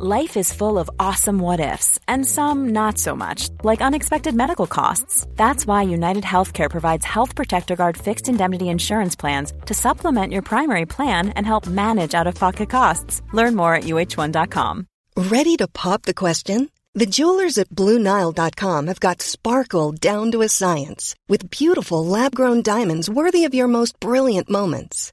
Life is full of awesome what ifs, and some not so much, like unexpected medical costs. That's why United Healthcare provides Health Protector Guard fixed indemnity insurance plans to supplement your primary plan and help manage out of pocket costs. Learn more at uh1.com. Ready to pop the question? The jewelers at Bluenile.com have got sparkle down to a science with beautiful lab grown diamonds worthy of your most brilliant moments.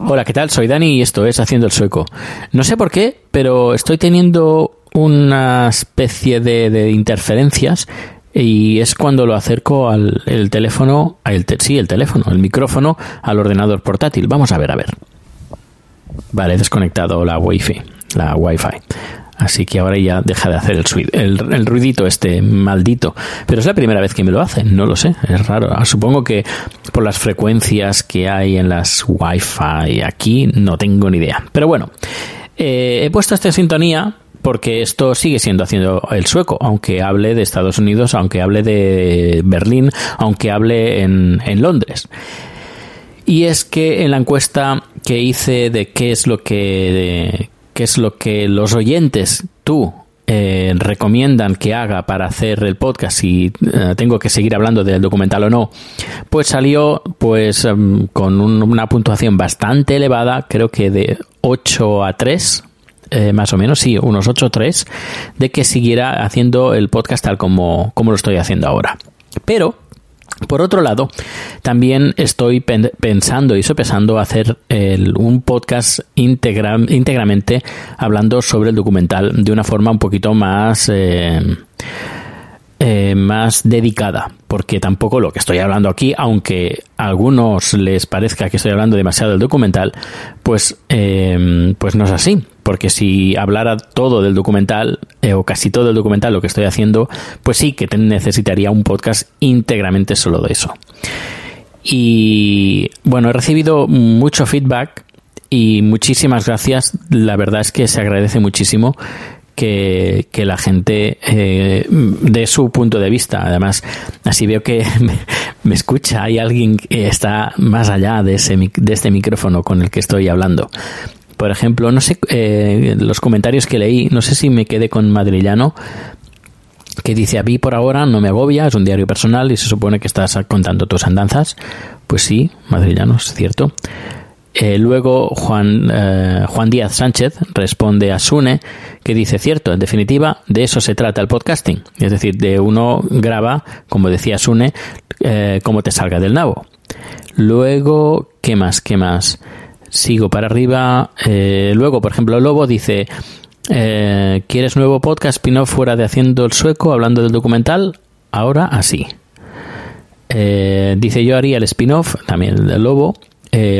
Hola, ¿qué tal? Soy Dani y esto es Haciendo el Sueco. No sé por qué, pero estoy teniendo una especie de, interferencias y es cuando lo acerco al el teléfono, el sí, el teléfono, el micrófono al ordenador portátil. Vamos a ver, a ver. Vale, desconectado la wifi, la wifi. Así que ahora ya deja de hacer el, sui- el, ruidito este maldito. Pero es la primera vez que me lo hacen, no lo sé, es raro. Ah, Supongo que por las frecuencias que hay en las wifi aquí no tengo ni idea. Pero bueno, eh, he puesto esta sintonía porque esto sigue siendo haciendo el sueco, aunque hable de Estados Unidos, aunque hable de Berlín, aunque hable en Londres. Y es que en la encuesta que hice de qué es lo que qué es lo que los oyentes, tú, eh, recomiendan que haga para hacer el podcast si eh, tengo que seguir hablando del documental o no, pues salió pues em, con un- una puntuación bastante elevada, creo que de 8 a 3, eh, más o menos, sí, unos 8 o 3, de que siguiera haciendo el podcast tal como, como lo estoy haciendo ahora. Pero por otro lado, también estoy pen- pensando y sopesando hacer un podcast íntegra- íntegramente hablando sobre el documental de una forma un poquito más... eh, eh, más dedicada, porque tampoco lo que estoy hablando aquí, aunque a algunos les parezca que estoy hablando demasiado del documental, pues, eh, pues no es así, porque si hablara todo del documental, eh, o casi todo del documental, lo que estoy haciendo, pues sí que necesitaría un podcast íntegramente solo de eso. Y bueno, he recibido mucho feedback y muchísimas gracias. La verdad es que se agradece muchísimo que, la gente eh, dé su punto de vista. Además, así veo que me, escucha. Hay alguien que está más allá de, ese, de este micrófono con el que estoy hablando. Por ejemplo, no sé, eh, los comentarios que leí, no sé si me quedé con Madrillano, que dice a mí por ahora no me agobia, es un diario personal y se supone que estás contando tus andanzas. Pues sí, madrillano, es cierto. Eh, luego Juan, eh, Juan Díaz Sánchez responde a Sune que dice cierto, en definitiva de eso se trata el podcasting, es decir, de uno graba, como decía Sune, eh, como te salga del nabo. Luego, ¿qué más? ¿Qué más? Sigo para arriba. Eh, luego, por ejemplo, Lobo dice, ¿quieres nuevo podcast spin-off fuera de Haciendo el Sueco, hablando del documental? Ahora así. Dice yo haría el spin-off, también el del Lobo,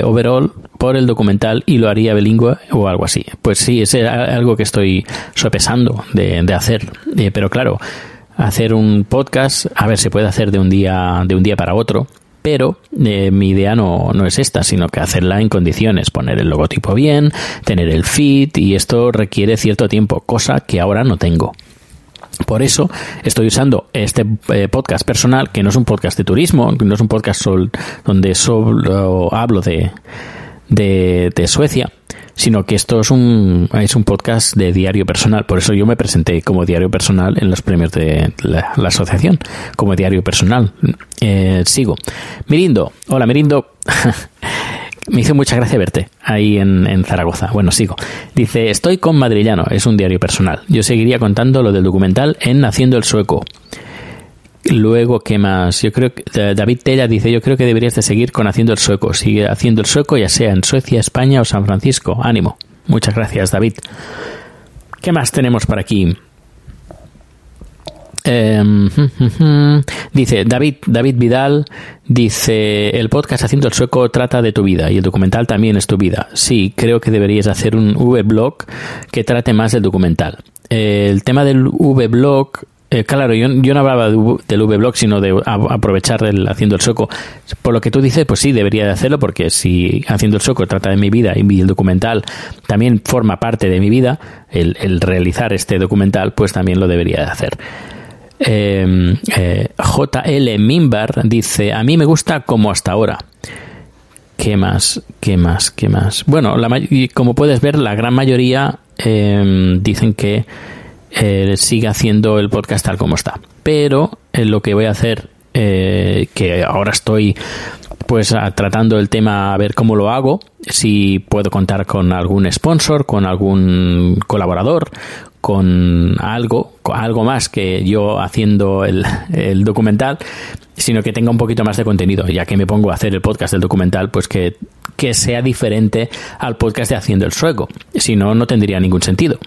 overall, por el documental y lo haría bilingüe o algo así. Pues sí, es algo que estoy sopesando de, de hacer. Eh, pero claro, hacer un podcast, a ver, se puede hacer de un día, de un día para otro, pero eh, mi idea no, no es esta, sino que hacerla en condiciones, poner el logotipo bien, tener el feed y esto requiere cierto tiempo, cosa que ahora no tengo. Por eso estoy usando este eh, podcast personal, que no es un podcast de turismo, no es un podcast sol- donde solo hablo de, de, Suecia, sino que esto es un, es un podcast de diario personal. Por eso yo me presenté como diario personal en los premios de la, la asociación, como diario personal. Eh, sigo. Mirindo, hola Mirindo. Me hizo mucha gracia verte ahí en, en Zaragoza. Bueno, sigo. Dice, estoy con Madrillano, es un diario personal. Yo seguiría contando lo del documental en Haciendo el Sueco. Luego, ¿qué más? Yo creo que David Tella dice, yo creo que deberías de seguir con Haciendo el Sueco. Sigue haciendo el sueco, ya sea en Suecia, España o San Francisco. Ánimo. Muchas gracias, David. ¿Qué más tenemos por aquí? Em, dice David, David Vidal, dice el podcast Haciendo el Sueco trata de tu vida y el documental también es tu vida. Sí, creo que deberías hacer un V-blog que trate más del documental. el tema del V-blog eh, claro, yo, no hablaba del V-Blog, sino de aprovechar el haciendo el soco. Por lo que tú dices, pues sí, debería de hacerlo, porque si haciendo el soco trata de mi vida y el documental también forma parte de mi vida, el, realizar este documental, pues también lo debería de hacer. Em, eh, JL Mimbar dice: A mí me gusta como hasta ahora. ¿Qué más? ¿Qué más? ¿Qué más? Bueno, como puedes ver, la gran mayoría em, dicen que eh, siga haciendo el podcast tal como está. Pero eh, lo que voy a hacer, eh, que ahora estoy pues tratando el tema a ver cómo lo hago, si puedo contar con algún sponsor, con algún colaborador, con algo, con algo más que yo haciendo el, documental, sino que tenga un poquito más de contenido, ya que me pongo a hacer el podcast del documental, pues que, que sea diferente al podcast de Haciendo el Sueco. Si no, no tendría ningún sentido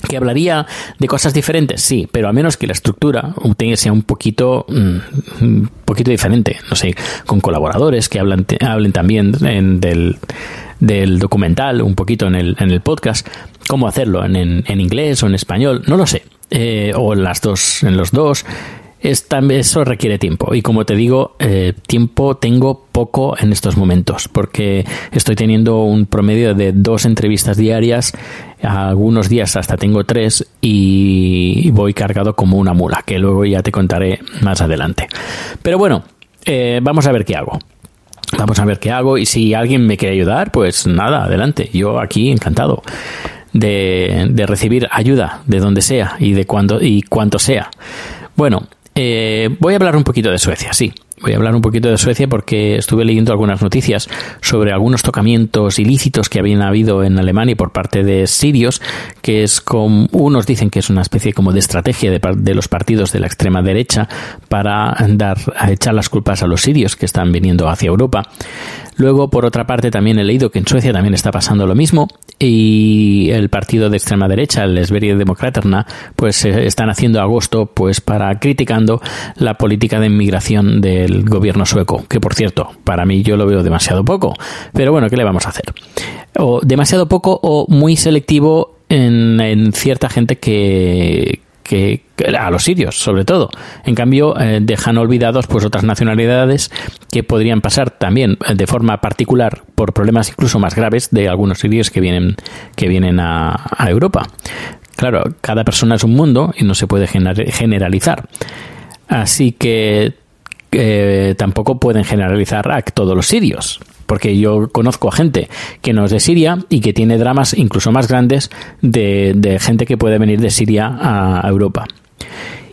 que hablaría de cosas diferentes, sí, pero a menos que la estructura sea un poquito, mm, un poquito diferente, no sé, con colaboradores que hablan, hablen también del, del documental, un poquito en el, en el podcast, cómo hacerlo en, en, inglés o en español, no lo sé, eh, o en las dos, en los dos, eso requiere tiempo y como te digo, eh, tiempo tengo poco en estos momentos porque estoy teniendo un promedio de dos entrevistas diarias, algunos días hasta tengo tres y voy cargado como una mula, que luego ya te contaré más adelante. Pero bueno, eh, vamos a ver qué hago. Vamos a ver qué hago y si alguien me quiere ayudar, pues nada, adelante. Yo aquí encantado de, de recibir ayuda de donde sea y de cuando y cuanto sea. Bueno, eh, voy a hablar un poquito de Suecia, sí. Voy a hablar un poquito de Suecia porque estuve leyendo algunas noticias sobre algunos tocamientos ilícitos que habían habido en Alemania por parte de sirios, que es como unos dicen que es una especie como de estrategia de, los partidos de la extrema derecha para dar a echar las culpas a los sirios que están viniendo hacia Europa. Luego, por otra parte, también he leído que en Suecia también está pasando lo mismo y el partido de extrema derecha, el Sverigedemokraterna, pues eh, están haciendo agosto pues para criticando la política de inmigración del gobierno sueco, que por cierto, para mí yo lo veo demasiado poco, pero bueno, ¿qué le vamos a hacer? O demasiado poco o muy selectivo en cierta gente que, que, a los sirios, sobre todo. En cambio, eh, dejan olvidados pues otras nacionalidades que podrían pasar también eh, de forma particular por problemas incluso más graves de algunos sirios que vienen que vienen a, Europa. Claro, cada persona es un mundo y no se puede generalizar. Así que eh, tampoco pueden generalizar a todos los sirios porque yo conozco a gente que no es de Siria y que tiene dramas incluso más grandes de, de gente que puede venir de Siria a Europa.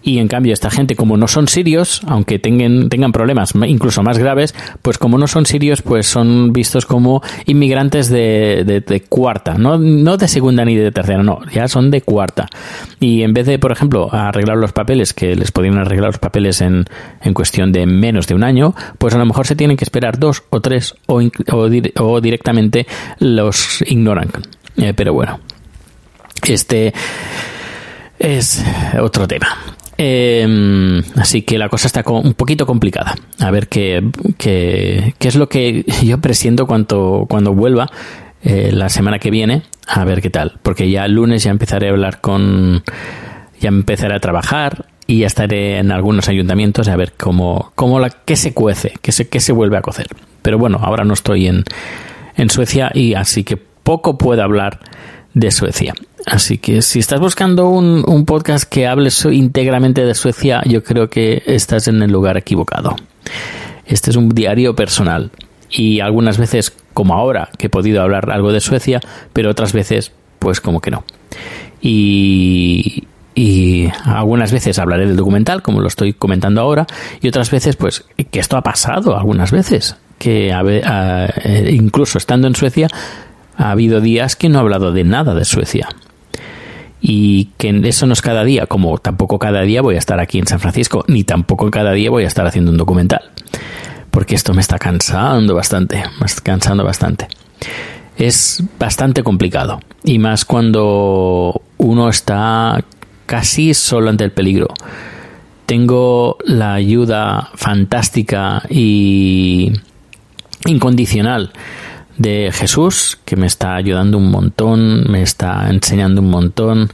Y en cambio, esta gente, como no son sirios, aunque tengan, tengan problemas incluso más graves, pues como no son sirios, pues son vistos como inmigrantes de, de, cuarta, no, no de segunda ni de tercera, no, ya son de cuarta. Y en vez de, por ejemplo, arreglar los papeles, que les podrían arreglar los papeles en, en cuestión de menos de un año, pues a lo mejor se tienen que esperar dos o tres o, o, directamente los ignoran. Eh, pero bueno, este es otro tema. Eh, así que la cosa está un poquito complicada. A ver qué, qué, qué es lo que yo presiento cuando, cuando vuelva eh, la semana que viene. A ver qué tal. Porque ya el lunes ya empezaré a hablar con. Ya empezaré a trabajar y ya estaré en algunos ayuntamientos a ver cómo, cómo la, qué se cuece, qué se, qué se vuelve a cocer. Pero bueno, ahora no estoy en, en Suecia y así que poco puedo hablar de Suecia. Así que si estás buscando un, podcast que hable íntegramente de Suecia, yo creo que estás en el lugar equivocado. Este es un diario personal y algunas veces, como ahora, que he podido hablar algo de Suecia, pero otras veces, pues como que no. Y, algunas veces hablaré del documental, como lo estoy comentando ahora, y otras veces, pues, que esto ha pasado algunas veces, que eh, incluso estando en Suecia, ha habido días que no he hablado de nada de Suecia y que eso no es cada día, como tampoco cada día voy a estar aquí en San Francisco, ni tampoco cada día voy a estar haciendo un documental, porque esto me está cansando bastante, me está cansando bastante. Es bastante complicado, y más cuando uno está casi solo ante el peligro. tengo la ayuda fantástica y incondicional de Jesús, que me está ayudando un montón, me está enseñando un montón.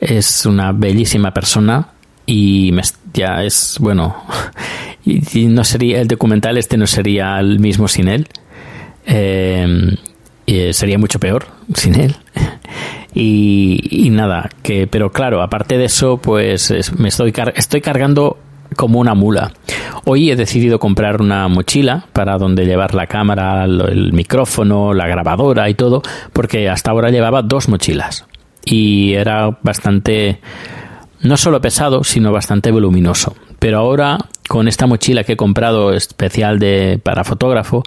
Es una bellísima persona y ya es, bueno, y, no sería, el documental este no sería el mismo sin él. Eh, sería mucho peor sin él. Y, nada, que, pero claro, aparte de eso, pues me estoy, estoy cargando como una mula. Hoy he decidido comprar una mochila para donde llevar la cámara, el micrófono, la grabadora y todo, porque hasta ahora llevaba dos mochilas y era bastante, no solo pesado, sino bastante voluminoso. Pero ahora, con esta mochila que he comprado especial de, para fotógrafo,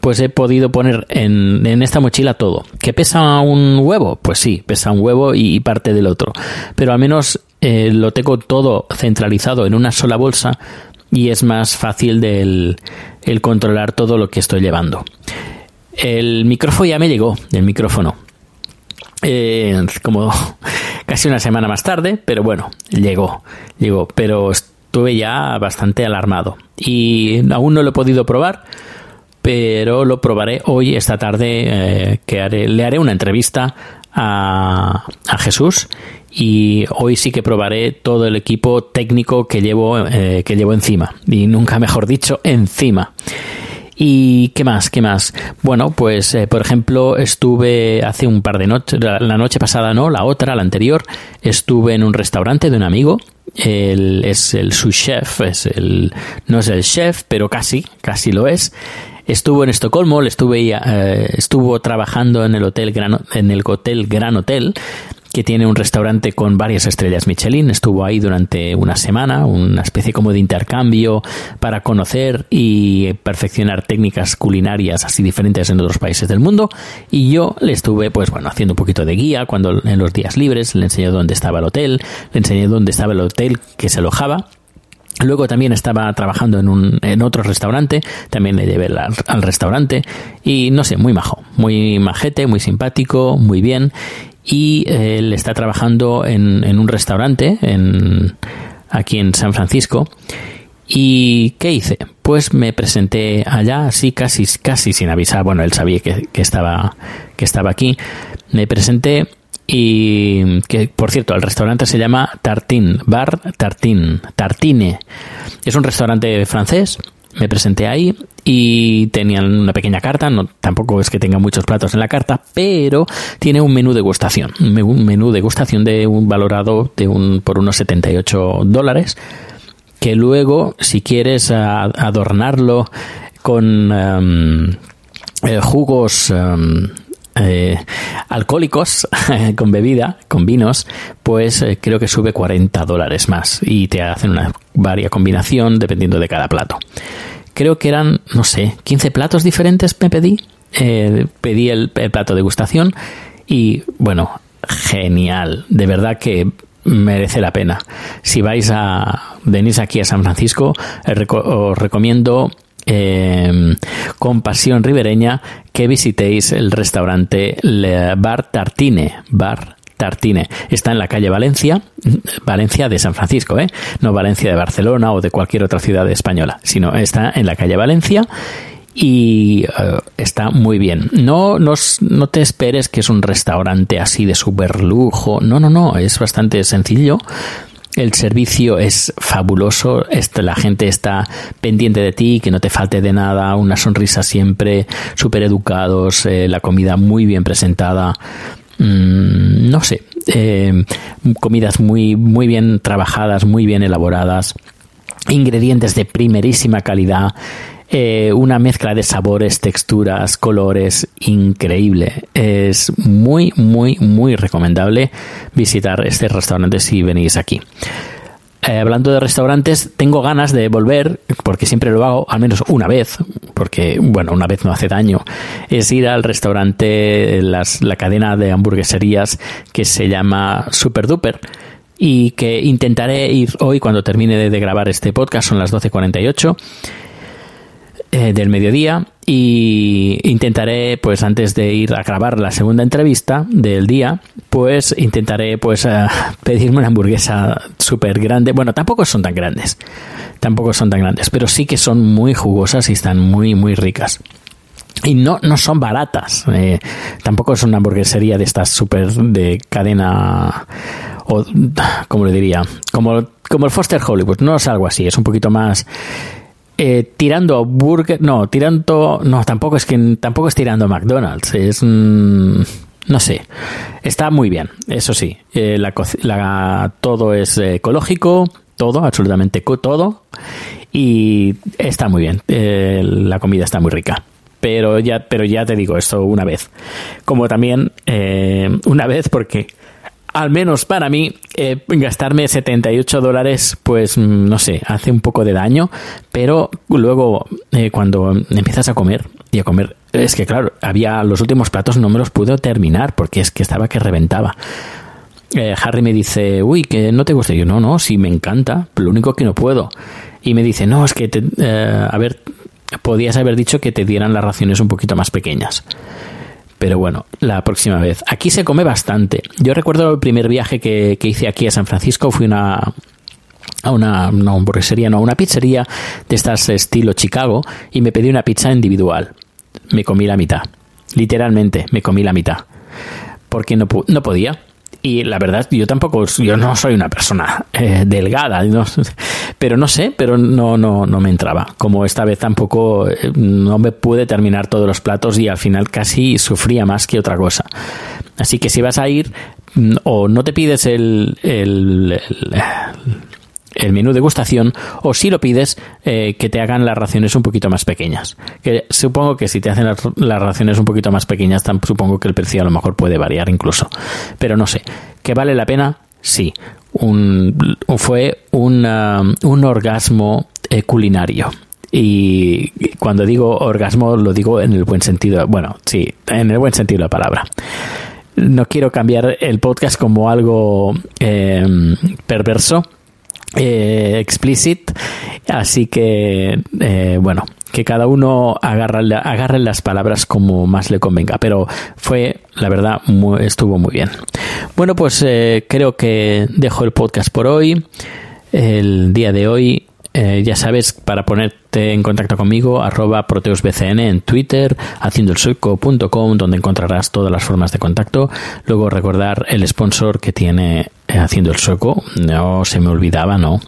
pues he podido poner en, esta mochila todo. ¿Que pesa un huevo? Pues sí, pesa un huevo y parte del otro. Pero al menos eh, lo tengo todo centralizado en una sola bolsa y es más fácil del, el controlar todo lo que estoy llevando. El micrófono ya me llegó, el micrófono. Eh, como casi una semana más tarde, pero bueno, llegó, llegó, pero estuve ya bastante alarmado y aún no lo he podido probar, pero lo probaré hoy, esta tarde, eh, que le haré una entrevista a, a Jesús y hoy sí que probaré todo el equipo técnico que llevo, eh, que llevo encima. Y nunca mejor dicho, encima. ¿Y qué más? ¿Qué más? Bueno, pues eh, por ejemplo estuve hace un par de noches, la noche pasada no, la otra, la anterior, estuve en un restaurante de un amigo. Él es el su chef, es el, no es el chef, pero casi, casi lo es. Estuvo en Estocolmo, estuve, eh, estuvo trabajando en el hotel Gran, en el hotel Gran Hotel que tiene un restaurante con varias estrellas Michelin. Estuvo ahí durante una semana, una especie como de intercambio para conocer y perfeccionar técnicas culinarias así diferentes en otros países del mundo. Y yo le estuve, pues bueno, haciendo un poquito de guía cuando en los días libres, le enseñé dónde estaba el hotel, le enseñé dónde estaba el hotel que se alojaba. Luego también estaba trabajando en, un, en otro restaurante, también le llevé al, al, restaurante y no sé, muy majo, muy majete, muy simpático, muy bien y él está trabajando en, en un restaurante en, aquí en San Francisco. ¿Y qué hice? Pues me presenté allá, así casi, casi sin avisar. Bueno, él sabía que, que, estaba, que estaba aquí. Me presenté y que, por cierto, el restaurante se llama Tartin, Bar Tartin, Tartine. Es un restaurante francés me presenté ahí y tenían una pequeña carta, no, tampoco es que tenga muchos platos en la carta, pero tiene un menú de gustación, un menú de gustación de un valorado de un, por unos 78 dólares, que luego, si quieres adornarlo con em, eh, jugos em, eh, alcohólicos con bebida, con vinos, pues eh, creo que sube 40 dólares más y te hacen una varia combinación dependiendo de cada plato. Creo que eran, no sé, 15 platos diferentes me pedí. Eh, pedí el, plato de gustación y bueno, genial. De verdad que merece la pena. Si vais a venís aquí a San Francisco, os recomiendo eh, con pasión ribereña que visitéis el restaurante Le Bar Tartine, Bar Tartine. Está en la calle Valencia, Valencia de San Francisco, ¿eh? no Valencia de Barcelona o de cualquier otra ciudad española, sino está en la calle Valencia y eh, está muy bien. No, no, no, te esperes que es un restaurante así de super lujo. No, no, no, es bastante sencillo. El servicio es fabuloso, la gente está pendiente de ti, que no te falte de nada, una sonrisa siempre, súper educados, eh, la comida muy bien presentada, mm, no sé, eh, comidas muy, muy bien trabajadas, muy bien elaboradas, ingredientes de primerísima calidad, eh, una mezcla de sabores, texturas, colores increíble. Es muy, muy, muy recomendable visitar este restaurante si venís aquí. Eh, hablando de restaurantes, tengo ganas de volver, porque siempre lo hago al menos una vez, porque, bueno, una vez no hace daño, es ir al restaurante, las, la cadena de hamburgueserías que se llama Super Duper y que intentaré ir hoy cuando termine de, grabar este podcast, son las 12.48 eh, del mediodía y intentaré pues antes de ir a grabar la segunda entrevista del día pues intentaré pues eh, pedirme una hamburguesa súper grande bueno tampoco son tan grandes tampoco son tan grandes pero sí que son muy jugosas y están muy muy ricas y no, no son baratas. Eh, tampoco es una hamburguesería de estas súper de cadena. O, como le diría? Como, como el Foster Hollywood. No es algo así. Es un poquito más. Eh, tirando burger. No, tirando. No, tampoco es que tampoco es tirando McDonald's. Es. no sé. Está muy bien, eso sí. Eh, la, todo es ecológico. Todo, absolutamente todo. Y está muy bien. la comida está muy rica pero ya, pero ya te digo esto una vez. Como también eh, una vez porque al menos para mí, eh, gastarme 78 dólares, pues mm, no sé, hace un poco de daño, pero luego eh, cuando empiezas a comer y a comer, es que claro, había los últimos platos no me los pude terminar porque es que estaba que reventaba. Harry me dice, uy, que no te gusta. yo, no, no, sí me encanta, lo único que no puedo. Y me dice, no, es que, a ver, podías haber dicho que te dieran las raciones un poquito más pequeñas. Pero bueno, la próxima vez. Aquí se come bastante. Yo recuerdo el primer viaje que, hice aquí a San Francisco, fui una, a una, no, hamburguesería, no, a una pizzería de estas estilo Chicago y me pedí una pizza individual. Me comí la mitad. Literalmente, me comí la mitad. Porque no, no podía y la verdad yo tampoco yo no soy una persona eh, delgada pero no sé pero no no no me entraba. Como esta vez tampoco eh, no me pude terminar todos los platos y al final casi sufría más que otra cosa. Así que si vas a ir mm, o no te pides el el menú degustación o si lo pides eh, que te hagan las raciones un poquito más pequeñas. Que supongo que si te hacen las, raciones un poquito más pequeñas, supongo que el precio a lo mejor puede variar incluso. Pero no sé, ¿que vale la pena? Sí. Un, fue un orgasmo eh, culinario. Y cuando digo orgasmo lo digo en el buen sentido, bueno, sí, en el buen sentido de la palabra no quiero cambiar el podcast como algo eh, perverso, eh, explicit. Así que, eh, bueno, que cada uno agarre, las palabras como más le convenga. Pero fue, la verdad, estuvo muy bien. Bueno, pues eh, creo que dejo el podcast por hoy. El día de hoy eh, ya sabes, para ponerte en contacto conmigo, arroba proteusbcn en Twitter, haciendoelsueco.com, donde encontrarás todas las formas de contacto. Luego recordar el sponsor que tiene eh, Haciendo el Sueco, no se me olvidaba, ¿no?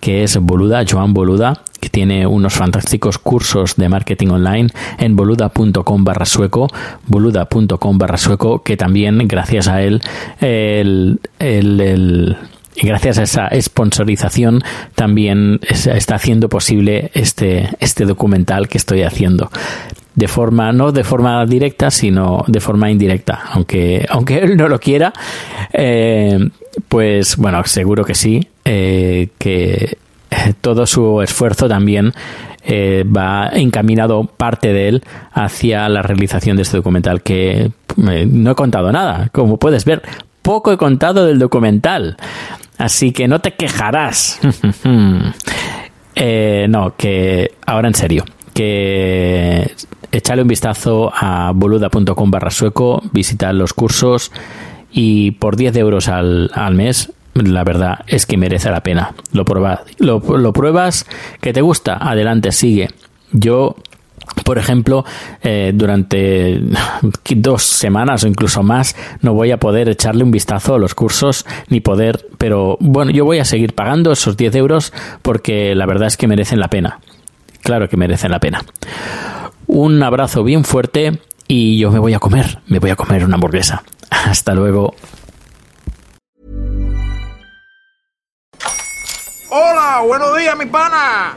Que es Boluda, Joan Boluda, que tiene unos fantásticos cursos de marketing online en boluda.com barra sueco, boluda.com barra sueco, que también gracias a él el, el y gracias a esa sponsorización también está haciendo posible este, este documental que estoy haciendo. De forma, no de forma directa, sino de forma indirecta. Aunque, aunque él no lo quiera, eh, pues bueno, seguro que sí, eh, que todo su esfuerzo también eh, va encaminado parte de él hacia la realización de este documental que no he contado nada, como puedes ver, poco he contado del documental. Así que no te quejarás. Eh, no, que ahora en serio, que echale un vistazo a boluda.com barra sueco, visita los cursos y por 10 euros al, mes, la verdad es que merece la pena. Lo, lo pruebas, que te gusta, adelante, sigue. Yo por ejemplo, eh, durante dos semanas o incluso más no voy a poder echarle un vistazo a los cursos ni poder, pero bueno, yo voy a seguir pagando esos 10 euros porque la verdad es que merecen la pena. Claro que merecen la pena. Un abrazo bien fuerte y yo me voy a comer, me voy a comer una hamburguesa. Hasta luego. Hola, buenos días, mi pana.